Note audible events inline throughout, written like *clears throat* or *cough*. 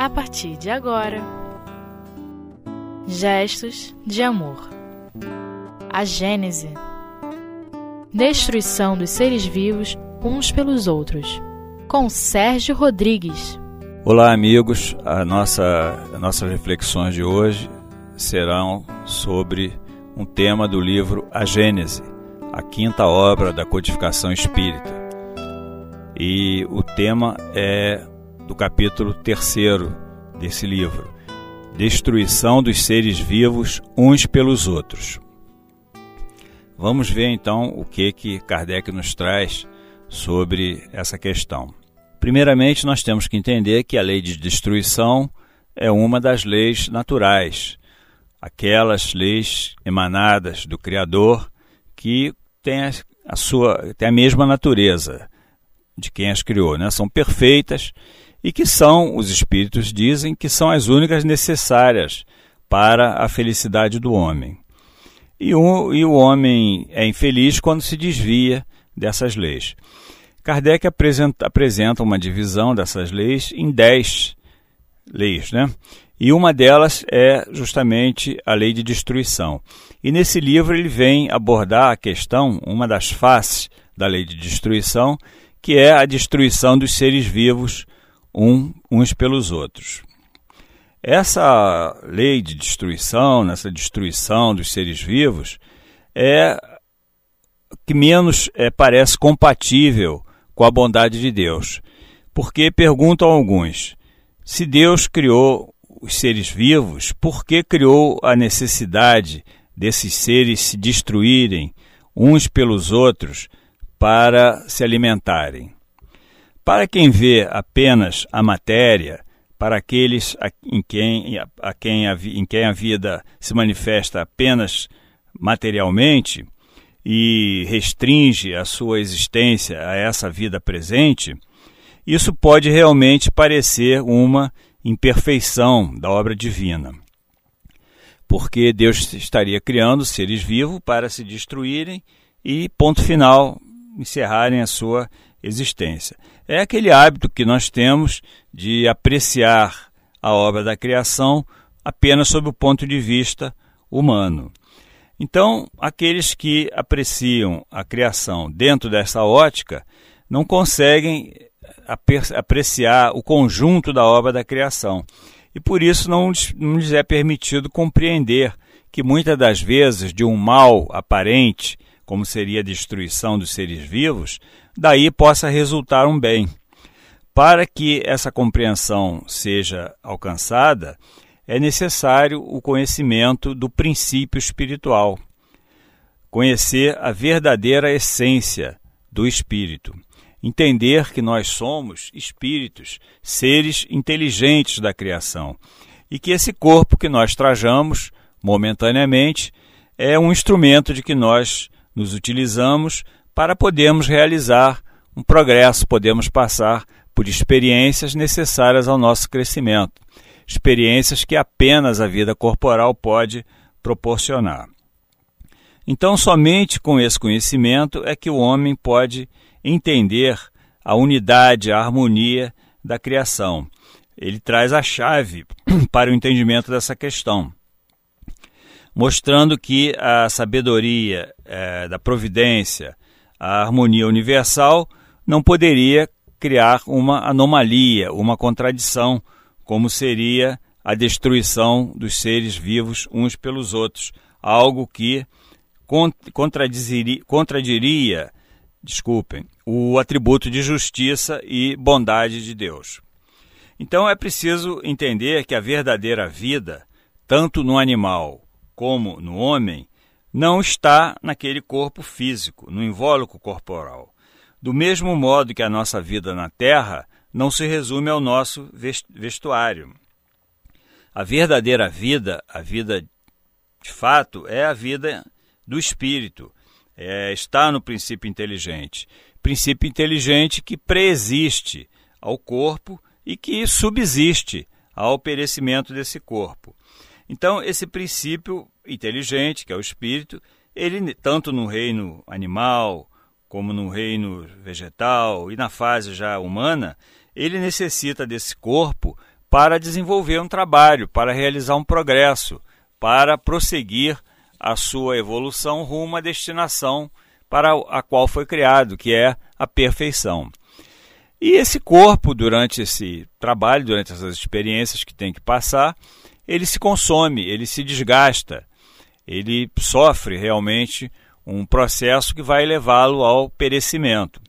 a partir de agora. Gestos de amor. A Gênese. Destruição dos seres vivos uns pelos outros. Com Sérgio Rodrigues. Olá, amigos. A nossa, as nossas reflexões de hoje serão sobre um tema do livro A Gênese, a quinta obra da codificação espírita. E o tema é do capítulo terceiro desse livro, Destruição dos seres vivos uns pelos outros. Vamos ver então o que que Kardec nos traz sobre essa questão. Primeiramente, nós temos que entender que a lei de destruição é uma das leis naturais, aquelas leis emanadas do Criador que têm a, a sua tem a mesma natureza de quem as criou, né? São perfeitas e que são, os espíritos dizem, que são as únicas necessárias para a felicidade do homem. E o, e o homem é infeliz quando se desvia dessas leis. Kardec apresenta, apresenta uma divisão dessas leis em dez leis, né? E uma delas é justamente a lei de destruição. E nesse livro ele vem abordar a questão, uma das faces da lei de destruição, que é a destruição dos seres vivos um, uns pelos outros. Essa lei de destruição, nessa destruição dos seres vivos, é que menos é, parece compatível com a bondade de Deus. Porque perguntam alguns: se Deus criou os seres vivos, por que criou a necessidade desses seres se destruírem uns pelos outros para se alimentarem? Para quem vê apenas a matéria, para aqueles a, em, quem, a, quem a, em quem a vida se manifesta apenas materialmente e restringe a sua existência a essa vida presente, isso pode realmente parecer uma imperfeição da obra divina. Porque Deus estaria criando seres vivos para se destruírem e, ponto final, encerrarem a sua existência. É aquele hábito que nós temos de apreciar a obra da criação apenas sob o ponto de vista humano. Então, aqueles que apreciam a criação dentro dessa ótica não conseguem apreciar o conjunto da obra da criação. E por isso não, não lhes é permitido compreender que muitas das vezes de um mal aparente como seria a destruição dos seres vivos, daí possa resultar um bem. Para que essa compreensão seja alcançada, é necessário o conhecimento do princípio espiritual, conhecer a verdadeira essência do espírito, entender que nós somos espíritos, seres inteligentes da criação, e que esse corpo que nós trajamos momentaneamente é um instrumento de que nós nos utilizamos para podermos realizar um progresso, podemos passar por experiências necessárias ao nosso crescimento, experiências que apenas a vida corporal pode proporcionar. Então, somente com esse conhecimento é que o homem pode entender a unidade, a harmonia da criação. Ele traz a chave *clears throat* para o entendimento dessa questão mostrando que a sabedoria é, da providência, a harmonia universal, não poderia criar uma anomalia, uma contradição, como seria a destruição dos seres vivos uns pelos outros, algo que contradiria, contradiria desculpem, o atributo de justiça e bondade de Deus. Então é preciso entender que a verdadeira vida, tanto no animal como no homem, não está naquele corpo físico, no invólucro corporal. Do mesmo modo que a nossa vida na Terra não se resume ao nosso vestuário. A verdadeira vida, a vida de fato, é a vida do espírito, é, está no princípio inteligente. Princípio inteligente que preexiste ao corpo e que subsiste ao perecimento desse corpo. Então, esse princípio inteligente, que é o espírito, ele tanto no reino animal como no reino vegetal e na fase já humana, ele necessita desse corpo para desenvolver um trabalho, para realizar um progresso, para prosseguir a sua evolução rumo à destinação para a qual foi criado, que é a perfeição. E esse corpo, durante esse trabalho, durante essas experiências que tem que passar, ele se consome, ele se desgasta, ele sofre realmente um processo que vai levá-lo ao perecimento.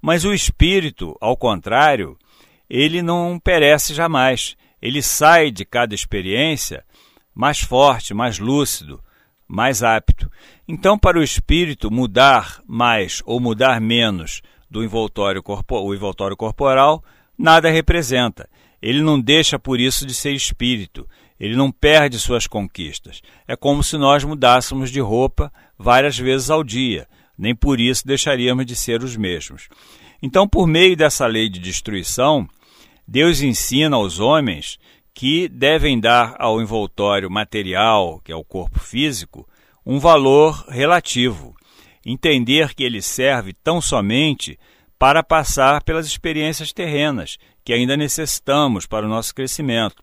Mas o espírito, ao contrário, ele não perece jamais. Ele sai de cada experiência mais forte, mais lúcido, mais apto. Então, para o espírito mudar mais ou mudar menos do envoltório, corpo, o envoltório corporal, nada representa. Ele não deixa por isso de ser espírito. Ele não perde suas conquistas. É como se nós mudássemos de roupa várias vezes ao dia. Nem por isso deixaríamos de ser os mesmos. Então, por meio dessa lei de destruição, Deus ensina aos homens que devem dar ao envoltório material, que é o corpo físico, um valor relativo entender que ele serve tão somente para passar pelas experiências terrenas que ainda necessitamos para o nosso crescimento.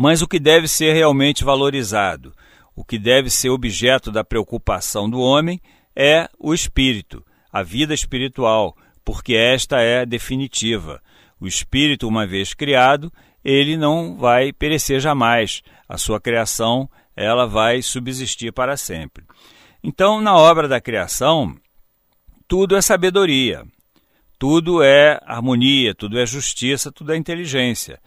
Mas o que deve ser realmente valorizado, o que deve ser objeto da preocupação do homem é o espírito, a vida espiritual, porque esta é definitiva. O espírito, uma vez criado, ele não vai perecer jamais. A sua criação, ela vai subsistir para sempre. Então, na obra da criação, tudo é sabedoria, tudo é harmonia, tudo é justiça, tudo é inteligência.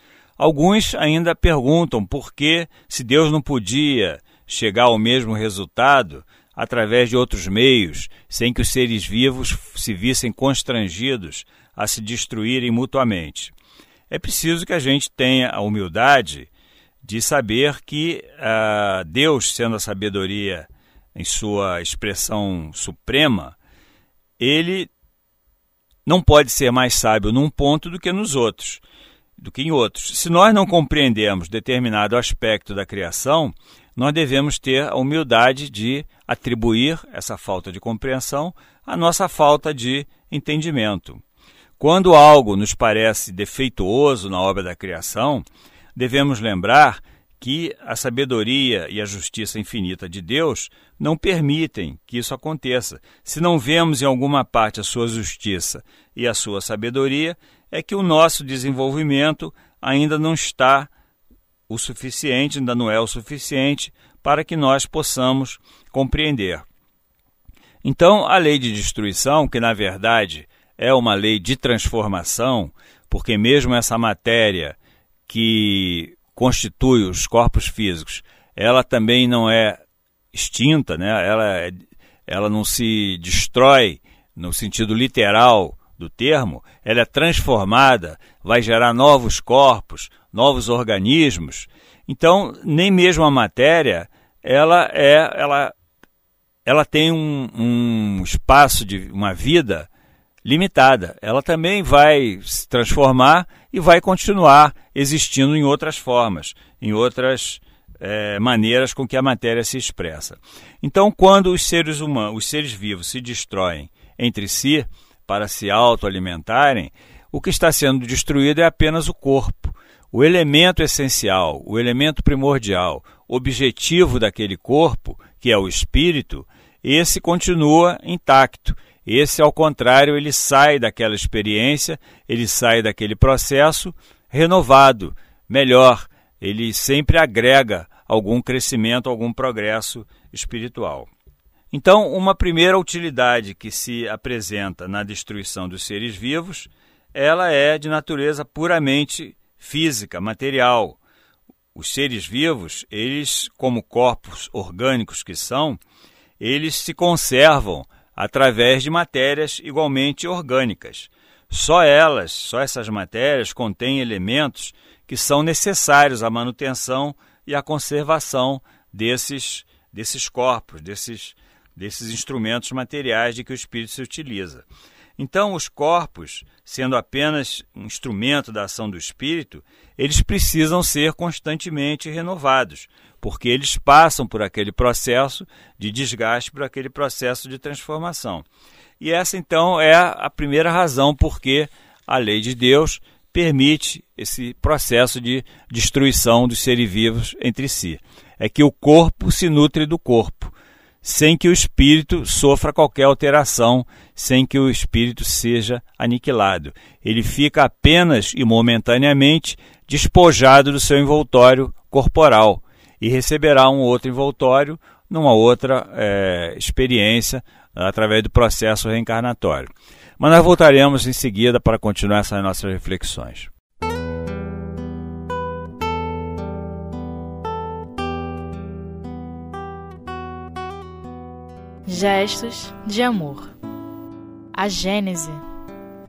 Alguns ainda perguntam por que, se Deus não podia chegar ao mesmo resultado através de outros meios, sem que os seres vivos se vissem constrangidos a se destruírem mutuamente. É preciso que a gente tenha a humildade de saber que uh, Deus, sendo a sabedoria em sua expressão suprema, ele não pode ser mais sábio num ponto do que nos outros, do que em outros. Se nós não compreendemos determinado aspecto da criação, nós devemos ter a humildade de atribuir essa falta de compreensão à nossa falta de entendimento. Quando algo nos parece defeituoso na obra da criação, devemos lembrar que a sabedoria e a justiça infinita de Deus não permitem que isso aconteça. Se não vemos em alguma parte a sua justiça e a sua sabedoria, é que o nosso desenvolvimento ainda não está o suficiente, ainda não é o suficiente para que nós possamos compreender. Então, a lei de destruição, que na verdade é uma lei de transformação, porque mesmo essa matéria que constitui os corpos físicos, ela também não é extinta, né? ela, é, ela não se destrói no sentido literal do termo, ela é transformada, vai gerar novos corpos, novos organismos. Então, nem mesmo a matéria, ela é, ela, ela tem um, um espaço de uma vida limitada. Ela também vai se transformar e vai continuar existindo em outras formas, em outras é, maneiras com que a matéria se expressa. Então, quando os seres humanos, os seres vivos se destroem entre si para se autoalimentarem, o que está sendo destruído é apenas o corpo. O elemento essencial, o elemento primordial, objetivo daquele corpo, que é o espírito, esse continua intacto esse, ao contrário, ele sai daquela experiência, ele sai daquele processo renovado, melhor, ele sempre agrega algum crescimento, algum progresso espiritual. Então, uma primeira utilidade que se apresenta na destruição dos seres vivos, ela é de natureza puramente física, material. Os seres vivos, eles, como corpos orgânicos que são, eles se conservam através de matérias igualmente orgânicas. Só elas, só essas matérias contêm elementos que são necessários à manutenção e à conservação desses, desses corpos, desses, desses instrumentos materiais de que o espírito se utiliza. Então, os corpos, sendo apenas um instrumento da ação do espírito, eles precisam ser constantemente renovados, porque eles passam por aquele processo de desgaste, por aquele processo de transformação. E essa, então, é a primeira razão porque a lei de Deus permite esse processo de destruição dos seres vivos entre si. É que o corpo se nutre do corpo, sem que o espírito sofra qualquer alteração, sem que o espírito seja aniquilado. Ele fica apenas e momentaneamente despojado do seu envoltório corporal e receberá um outro envoltório numa outra é, experiência através do processo reencarnatório. Mas nós voltaremos em seguida para continuar essas nossas reflexões. Gestos de amor. A Gênese.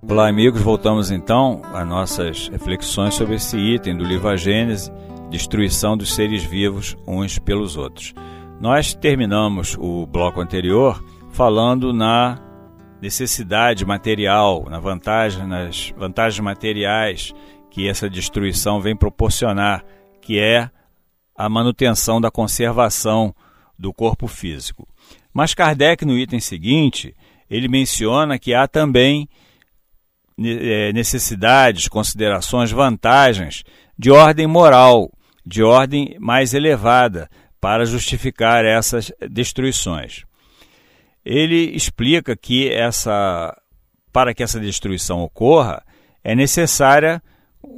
Olá, amigos. Voltamos então às nossas reflexões sobre esse item do livro A Gênese, destruição dos seres vivos uns pelos outros. Nós terminamos o bloco anterior falando na necessidade material, na vantagem, nas vantagens materiais que essa destruição vem proporcionar, que é a manutenção da conservação do corpo físico. Mas Kardec, no item seguinte, ele menciona que há também é, necessidades, considerações, vantagens de ordem moral, de ordem mais elevada, para justificar essas destruições ele explica que essa, para que essa destruição ocorra, é necessária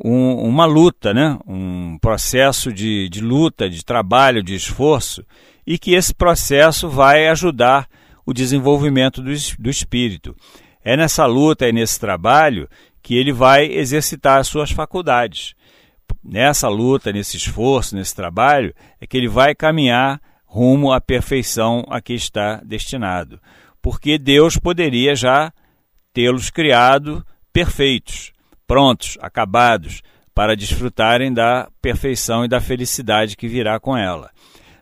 um, uma luta, né? um processo de, de luta, de trabalho, de esforço, e que esse processo vai ajudar o desenvolvimento do, do espírito. É nessa luta e nesse trabalho que ele vai exercitar as suas faculdades. Nessa luta, nesse esforço, nesse trabalho, é que ele vai caminhar rumo à perfeição a que está destinado. Porque Deus poderia já tê-los criado perfeitos, prontos, acabados, para desfrutarem da perfeição e da felicidade que virá com ela.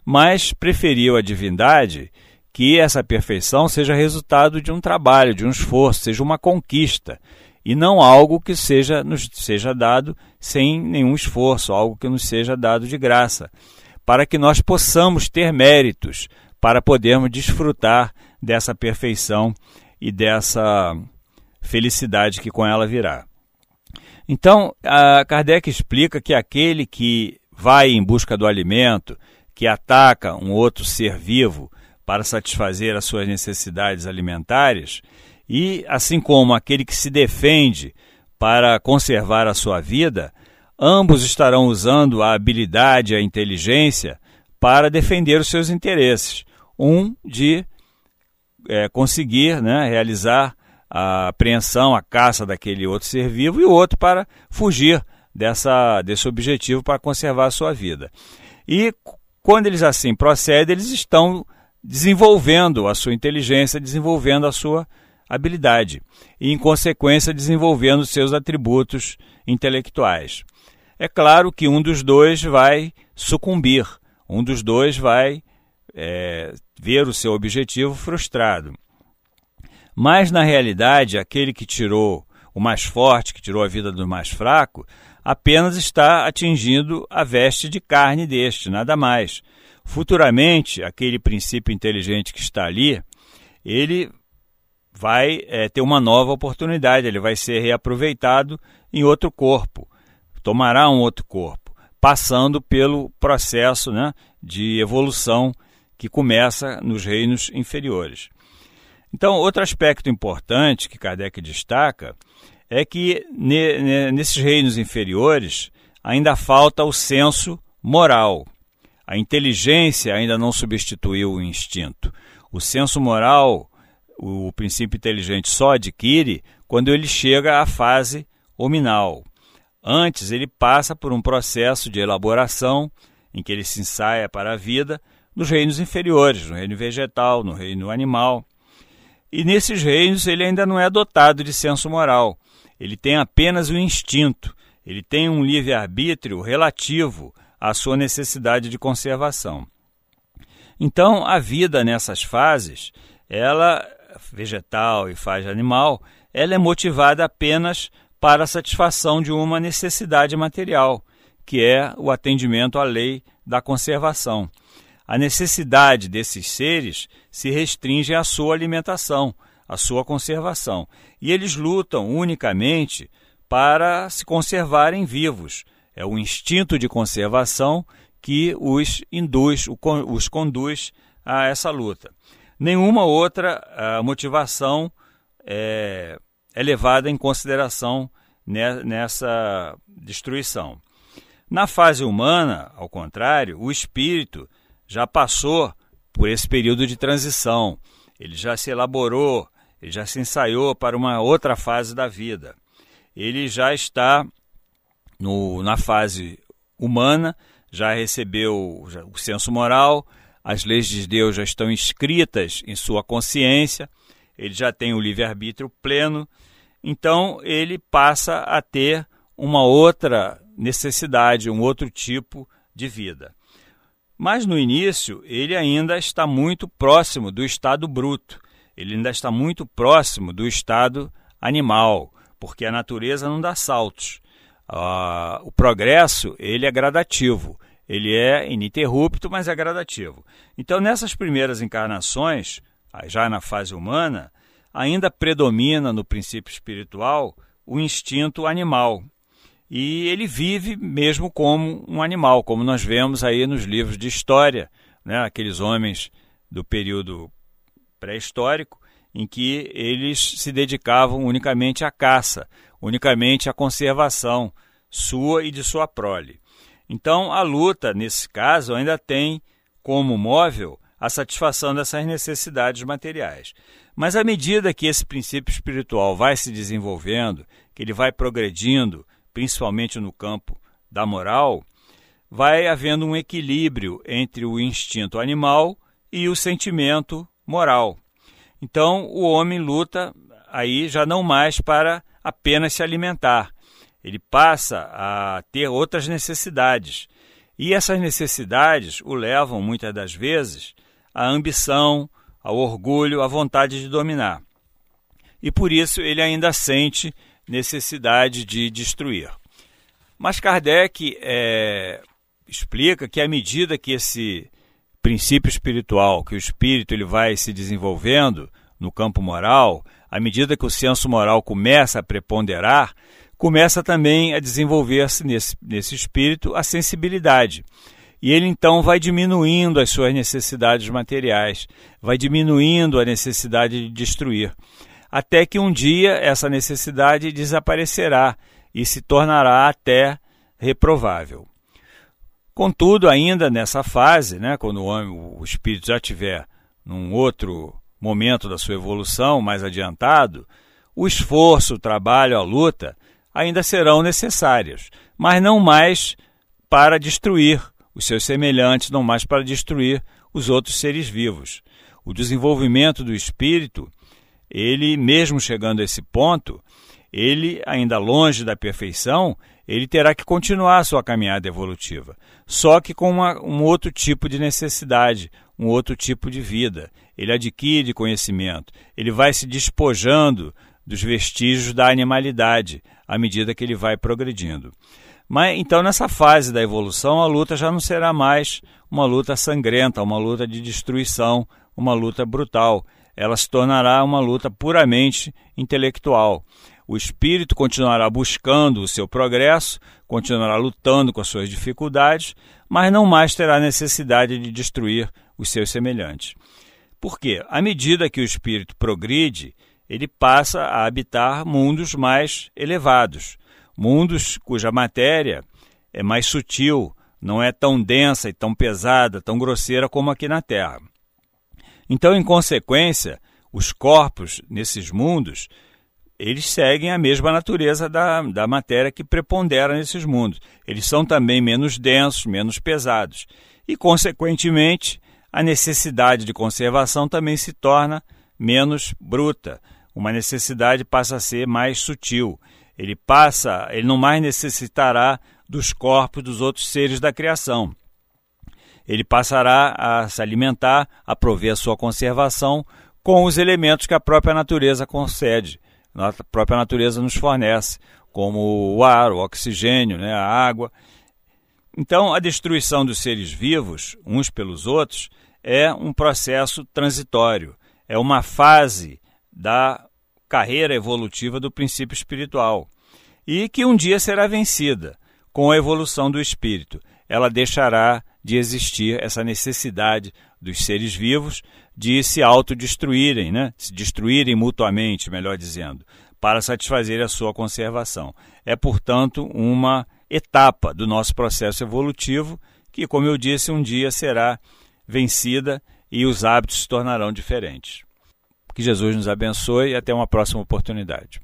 Mas preferiu a divindade que essa perfeição seja resultado de um trabalho, de um esforço, seja uma conquista, e não algo que seja nos seja dado sem nenhum esforço, algo que nos seja dado de graça para que nós possamos ter méritos para podermos desfrutar dessa perfeição e dessa felicidade que com ela virá. Então, Kardec explica que aquele que vai em busca do alimento, que ataca um outro ser vivo para satisfazer as suas necessidades alimentares, e assim como aquele que se defende para conservar a sua vida, Ambos estarão usando a habilidade e a inteligência para defender os seus interesses. Um de é, conseguir né, realizar a apreensão, a caça daquele outro ser vivo, e o outro para fugir dessa, desse objetivo para conservar a sua vida. E quando eles assim procedem, eles estão desenvolvendo a sua inteligência, desenvolvendo a sua habilidade e, em consequência, desenvolvendo seus atributos intelectuais é claro que um dos dois vai sucumbir, um dos dois vai é, ver o seu objetivo frustrado. Mas, na realidade, aquele que tirou o mais forte, que tirou a vida do mais fraco, apenas está atingindo a veste de carne deste, nada mais. Futuramente, aquele princípio inteligente que está ali, ele vai é, ter uma nova oportunidade, ele vai ser reaproveitado em outro corpo tomará um outro corpo, passando pelo processo né, de evolução que começa nos reinos inferiores. Então, outro aspecto importante que Kardec destaca é que ne, nesses reinos inferiores ainda falta o senso moral. A inteligência ainda não substituiu o instinto. O senso moral, o princípio inteligente só adquire quando ele chega à fase hominal. Antes, ele passa por um processo de elaboração em que ele se ensaia para a vida nos reinos inferiores, no reino vegetal, no reino animal. E nesses reinos ele ainda não é dotado de senso moral. Ele tem apenas o instinto, ele tem um livre-arbítrio relativo à sua necessidade de conservação. Então, a vida nessas fases, ela vegetal e fase animal, ela é motivada apenas para a satisfação de uma necessidade material, que é o atendimento à lei da conservação. A necessidade desses seres se restringe à sua alimentação, à sua conservação, e eles lutam unicamente para se conservarem vivos. É o instinto de conservação que os induz, os conduz a essa luta. Nenhuma outra uh, motivação é, é, levada em consideração nessa destruição. Na fase humana, ao contrário, o espírito já passou por esse período de transição, ele já se elaborou, ele já se ensaiou para uma outra fase da vida. Ele já está no, na fase humana, já recebeu o senso moral, as leis de Deus já estão inscritas em sua consciência, ele já tem o livre-arbítrio pleno, então ele passa a ter uma outra necessidade, um outro tipo de vida. Mas no início, ele ainda está muito próximo do estado bruto, ele ainda está muito próximo do estado animal, porque a natureza não dá saltos. Uh, o progresso ele é gradativo, ele é ininterrupto, mas é gradativo. Então, nessas primeiras encarnações, já na fase humana, ainda predomina no princípio espiritual o instinto animal. E ele vive mesmo como um animal, como nós vemos aí nos livros de história, né? aqueles homens do período pré-histórico, em que eles se dedicavam unicamente à caça, unicamente à conservação sua e de sua prole. Então, a luta, nesse caso, ainda tem como móvel a satisfação dessas necessidades materiais. Mas à medida que esse princípio espiritual vai se desenvolvendo, que ele vai progredindo, principalmente no campo da moral, vai havendo um equilíbrio entre o instinto animal e o sentimento moral. Então, o homem luta aí já não mais para apenas se alimentar, ele passa a ter outras necessidades. E essas necessidades o levam, muitas das vezes, à ambição, ao orgulho, à vontade de dominar. E por isso ele ainda sente necessidade de destruir. Mas Kardec é, explica que à medida que esse princípio espiritual, que o espírito ele vai se desenvolvendo no campo moral, à medida que o senso moral começa a preponderar, começa também a desenvolver-se nesse, nesse espírito a sensibilidade. E ele então vai diminuindo as suas necessidades materiais, vai diminuindo a necessidade de destruir, até que um dia essa necessidade desaparecerá e se tornará até reprovável. Contudo, ainda nessa fase, né, quando o, homem, o espírito já tiver num outro momento da sua evolução mais adiantado, o esforço, o trabalho, a luta ainda serão necessárias, mas não mais para destruir os seus semelhantes, não mais para destruir os outros seres vivos. O desenvolvimento do espírito, ele mesmo chegando a esse ponto, ele ainda longe da perfeição, ele terá que continuar a sua caminhada evolutiva, só que com uma, um outro tipo de necessidade, um outro tipo de vida. Ele adquire conhecimento, ele vai se despojando dos vestígios da animalidade à medida que ele vai progredindo. Mas então nessa fase da evolução a luta já não será mais uma luta sangrenta, uma luta de destruição, uma luta brutal. Ela se tornará uma luta puramente intelectual. O espírito continuará buscando o seu progresso, continuará lutando com as suas dificuldades, mas não mais terá necessidade de destruir os seus semelhantes. Por quê? À medida que o espírito progride, ele passa a habitar mundos mais elevados, mundos cuja matéria é mais sutil, não é tão densa e tão pesada, tão grosseira como aqui na Terra. Então, em consequência, os corpos nesses mundos eles seguem a mesma natureza da, da matéria que prepondera nesses mundos. Eles são também menos densos, menos pesados. E, consequentemente, a necessidade de conservação também se torna menos bruta, uma necessidade passa a ser mais sutil. Ele passa, ele não mais necessitará dos corpos dos outros seres da criação. Ele passará a se alimentar, a prover a sua conservação com os elementos que a própria natureza concede, a própria natureza nos fornece, como o ar, o oxigênio, né, a água. Então, a destruição dos seres vivos, uns pelos outros, é um processo transitório, é uma fase da carreira evolutiva do princípio espiritual. e que um dia será vencida com a evolução do espírito. Ela deixará de existir essa necessidade dos seres vivos de se autodestruírem, né? se destruírem mutuamente, melhor dizendo, para satisfazer a sua conservação. É, portanto, uma etapa do nosso processo evolutivo que, como eu disse, um dia será vencida e os hábitos se tornarão diferentes. Que Jesus nos abençoe e até uma próxima oportunidade.